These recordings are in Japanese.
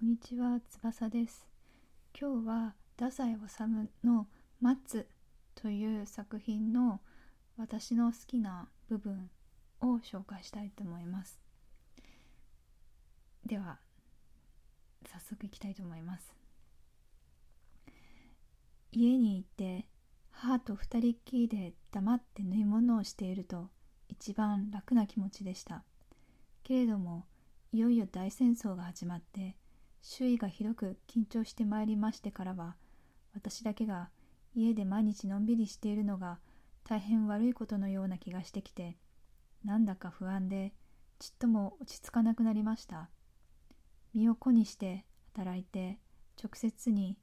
こんにちは、翼です。今日は太宰治の「松」という作品の私の好きな部分を紹介したいと思います。では、早速いきたいと思います。家にいて母と二人っきりで黙って縫い物をしていると一番楽な気持ちでした。けれどもいよいよ大戦争が始まって周囲がひどく緊張してまいりましてからは私だけが家で毎日のんびりしているのが大変悪いことのような気がしてきてなんだか不安でちっとも落ち着かなくなりました。身を粉にして働いて直接に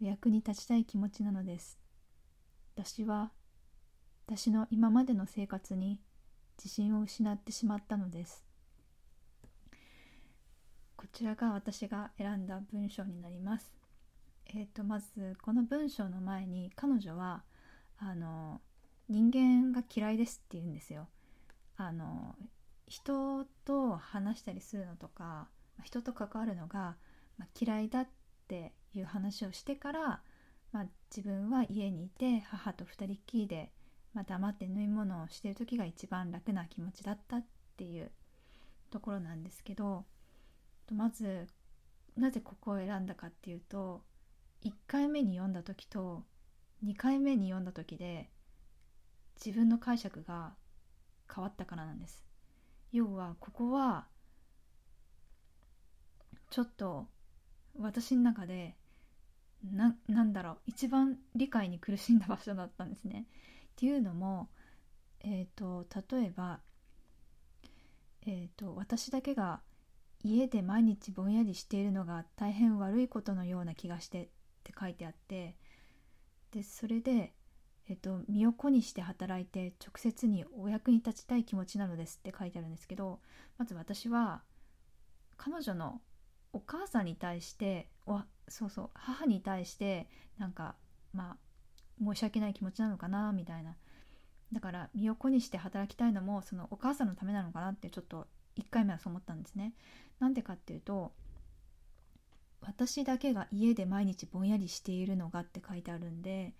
お役に立ちたい気持ちなのです。私は私の今までの生活に自信を失ってしまったのです。こちらが私が選んだ文章になります。えーと、まずこの文章の前に彼女はあの人間が嫌いですって言うんですよ。あの人と話したりするのとか人と関わるのが、嫌いだっていう話をしてから、まあ、自分は家にいて母と二人きりで、まあ、黙って縫い物をしてる時が一番楽な気持ちだったっていうところなんですけどまずなぜここを選んだかっていうと1回目に読んだ時と2回目に読んだ時で自分の解釈が変わったからなんです要はここはちょっと私の中でななんだろう一番理解に苦しんだ場所だったんですね。っていうのも、えーと、例えば、えーと私だけが家で毎日ぼんやりしているのが大変悪いことのような気がしてって書いてあってでそれで、えっと、身を粉にして働いて直接にお役に立ちたい気持ちなのですって書いてあるんですけどまず私は彼女のお母さんに対しておそうそう母に対してなんかまあ申し訳ない気持ちなのかなみたいな。だから身を粉にして働きたいのもそのお母さんのためなのかなってちょっと1回目はそう思ったんですね。なんでかっていうと私だけが家で毎日ぼんやりしているのがって書いてあるんで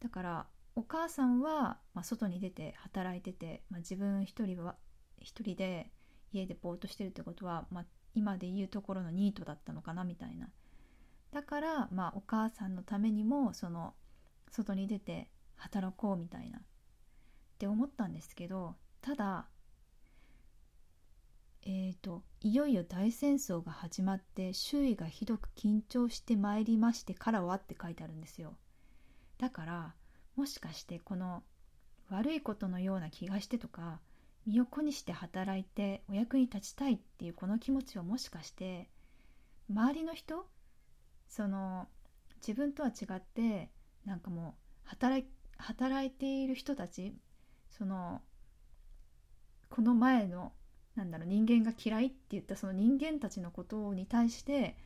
だからお母さんは、まあ、外に出て働いてて、まあ、自分一人は一人で家でぼーっとしてるってことは、まあ、今で言うところのニートだったのかなみたいなだから、まあ、お母さんのためにもその外に出て働こうみたいなって思ったんですけどただえーと、いよいよ大戦争が始まって周囲がひどく緊張してまいりましてからはって書いてあるんですよ。だからもしかしてこの悪いことのような気がしてとか身を粉にして働いてお役に立ちたいっていうこの気持ちはもしかして周りの人その自分とは違ってなんかもう働い働いている人たちそのこの前のなんだろう人間が嫌いって言ったその人間たちのことに対して、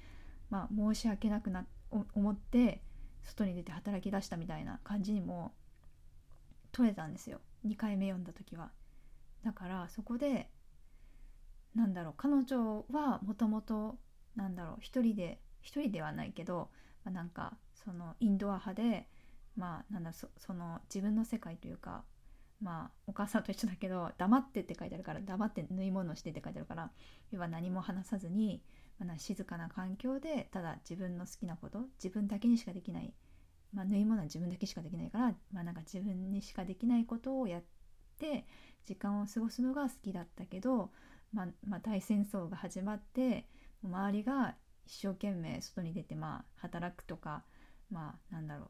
まあ、申し訳なくな思って外に出て働き出したみたいな感じにも取れたんですよ2回目読んだ時は。だからそこでなんだろう彼女はもともとなんだろう一人で一人ではないけど、まあ、なんかそのインドア派でまあなんだそその自分の世界というかまあお母さんと一緒だけど「黙って」って書いてあるから黙って縫い物してって書いてあるから要は何も話さずに、まあ、静かな環境でただ自分の好きなこと自分だけにしかできない、まあ、縫い物は自分だけしかできないから、まあ、なんか自分にしかできないことをやって時間を過ごすのが好きだったけど、まあ、まあ、大戦争が始まって周りが一生懸命外に出てまあ働くとかまあなんだろう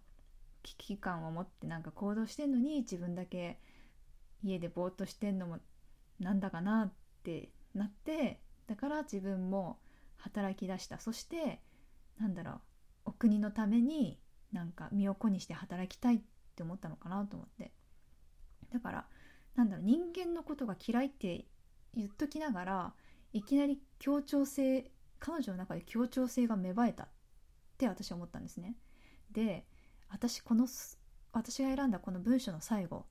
危機感を持ってなんか行動してんのに自分だけ家でぼーっとしてんのもなんだかなってなってだから自分も働き出した。そしてなんだろうお国のためになんか身を粉にして働きたいって思ったのかなと思って。だからなんだろう人間のことが嫌いって言っときながらいきなり協調性彼女の中で協調性が芽生えたって私は思ったんですね。で私この私が選んだこの文章の最後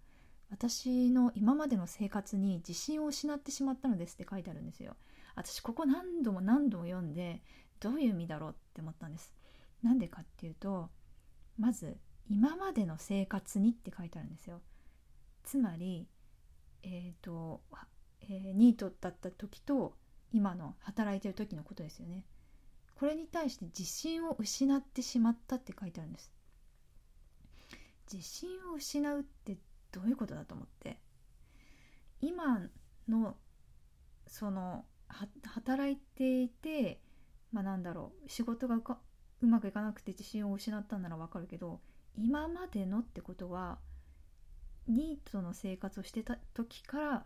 私の今までの生活に自信を失ってしまったのですって書いてあるんですよ。私ここ何度も何度も読んでどういう意味だろうって思ったんです。なんでかっていうとまず今までの生活にって書いてあるんですよ。つまりえっ、ー、と、えー、ニートだった時と今の働いてる時のことですよね。これに対して自信を失ってしまったって書いてあるんです。自信を失うってどういうことだと思って。今のその働いていてまあなんだろう仕事がうまくいかなくて自信を失ったんならわかるけど今までのってことはニートの生活をしてた時から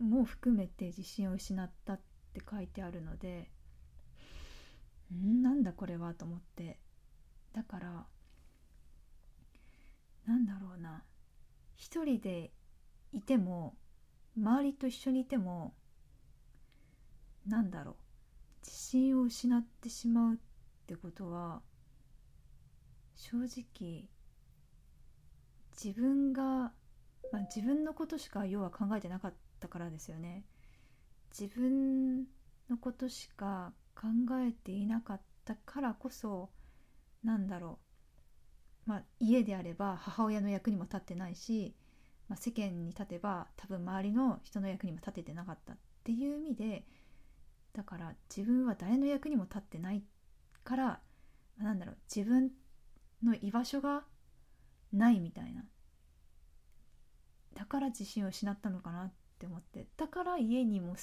も含めて自信を失ったって書いてあるのでんなんだこれはと思って。だからなんだろうな。一人でいても周りと一緒にいてもなんだろう自信を失ってしまうってことは正直自分が、まあ、自分のことしか要は考えてなかったからですよね。自分のことしか考えていなかったからこそなんだろうまあ家であれば母親の役にも立ってないし、まあ、世間に立てば多分周りの人の役にも立ててなかったっていう意味でだから自分は誰の役にも立ってないから、まあ、なんだろう自分の居場所がないみたいな。だから自信を失ったのかなって思って。だから家にも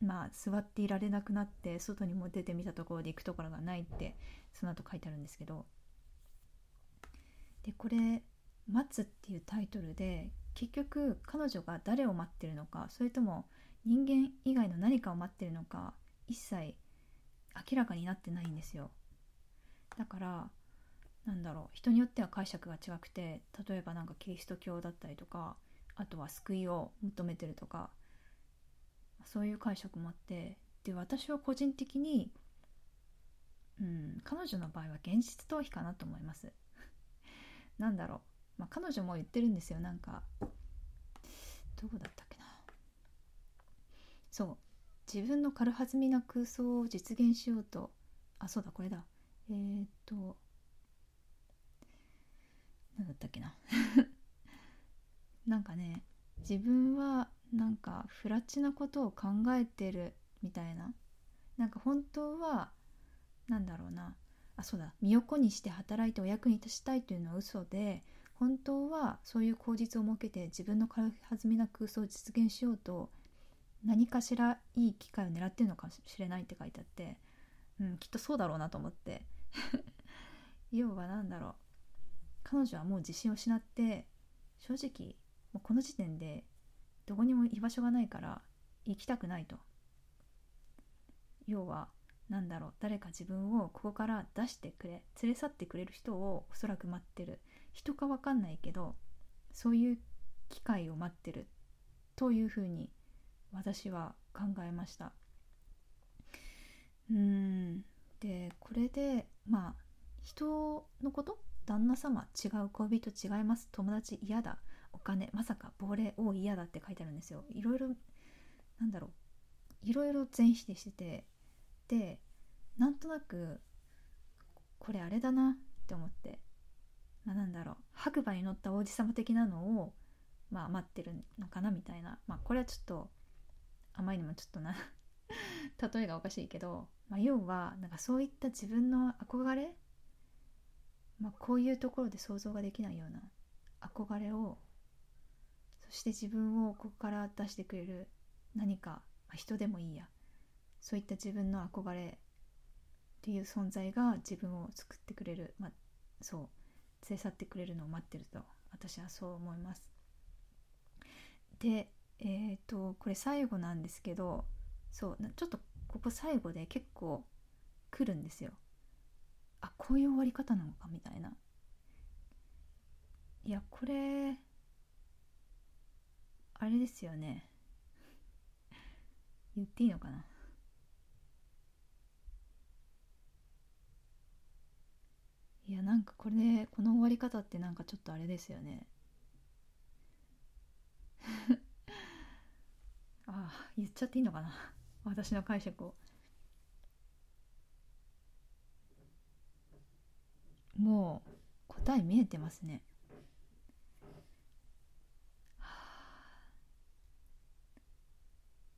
まあ座っていられなくなって外にも出てみたところで行くところがないってその後書いてあるんですけど。でこれ「待つ」っていうタイトルで結局彼女が誰を待ってるのかそれとも人間以外の何かを待ってるのか一切明らかになってないんですよ。だからなんだろう人によっては解釈が違くて例えばなんかキリスト教だったりとかあとは救いを求めてるとかそういう解釈もあってで私は個人的にうん彼女の場合は現実逃避かなと思います。なんだろう、まあ、彼女も言ってるんですよ。なんかどこだったっけな。そう。自分の軽はずみな空想を実現しようと。あそうだこれだ。えー、っと何だったっけな。なんかね自分はなんかフラチなことを考えてるみたいな。なんか本当はなんだろうな。あそうだ。身を粉にして働いてお役に立ちたいというのは嘘で本当はそういう口実を設けて自分の軽はずみな空想を実現しようと何かしらいい機会を狙ってるのかもしれないって書いてあって、うん、きっとそうだろうなと思って。要は何だろう。彼女はもう自信を失って正直もうこの時点でどこにも居場所がないから行きたくないと。要は何だろう誰か自分をここから出してくれ連れ去ってくれる人をおそらく待ってる。人か分かんないけどそういう機会を待ってる。というふうに私は考えました。うん。でこれでまあ人のこと？旦那様？違う恋人？違います？友達？嫌だ？お金？まさか亡霊？を嫌だって書いてあるんですよ。いろいろなんだろう。いろいろ全否定しててでなんとなくこれあれだなって思って、まあ、なんだろう白馬に乗った王子様的なのをまあ待ってるのかなみたいな。まあこれはちょっとあまりにもちょっとな 例えがおかしいけど、まあ、要はなんかそういった自分の憧れ、まあ、こういうところで想像ができないような憧れをそして自分をここから出してくれる何か、まあ、人でもいいや。そういった自分の憧れっていう存在が自分を作ってくれる、ま、そう連れ去ってくれるのを待ってると私はそう思います。でえっ、ー、とこれ最後なんですけどそうちょっとここ最後で結構来るんですよ。あこういう終わり方なのかみたいな。いやこれあれですよね 言っていいのかな？いやなんかこれでこの終わり方ってなんかちょっとあれですよね。ああ言っちゃっていいのかな？私の解釈を。もう答え見えてますね。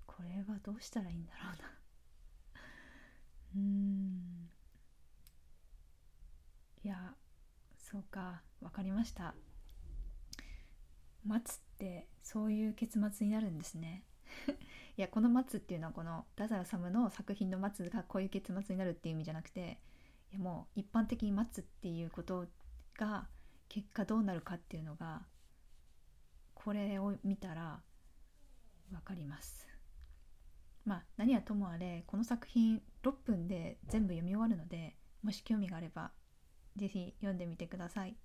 これはどうしたらいいんだろうな。かわかりました。待つってそういう結末になるんですね。いやこの「待つ」っていうのはこの太宰治の作品の「待つ」がこういう結末になるっていう意味じゃなくていやもう一般的に待つっていうことが結果どうなるかっていうのがこれを見たら分かります。まあ何はともあれこの作品6分で全部読み終わるのでもし興味があればぜひ読んでみてください。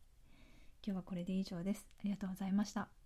今日はこれで以上です。ありがとうございました。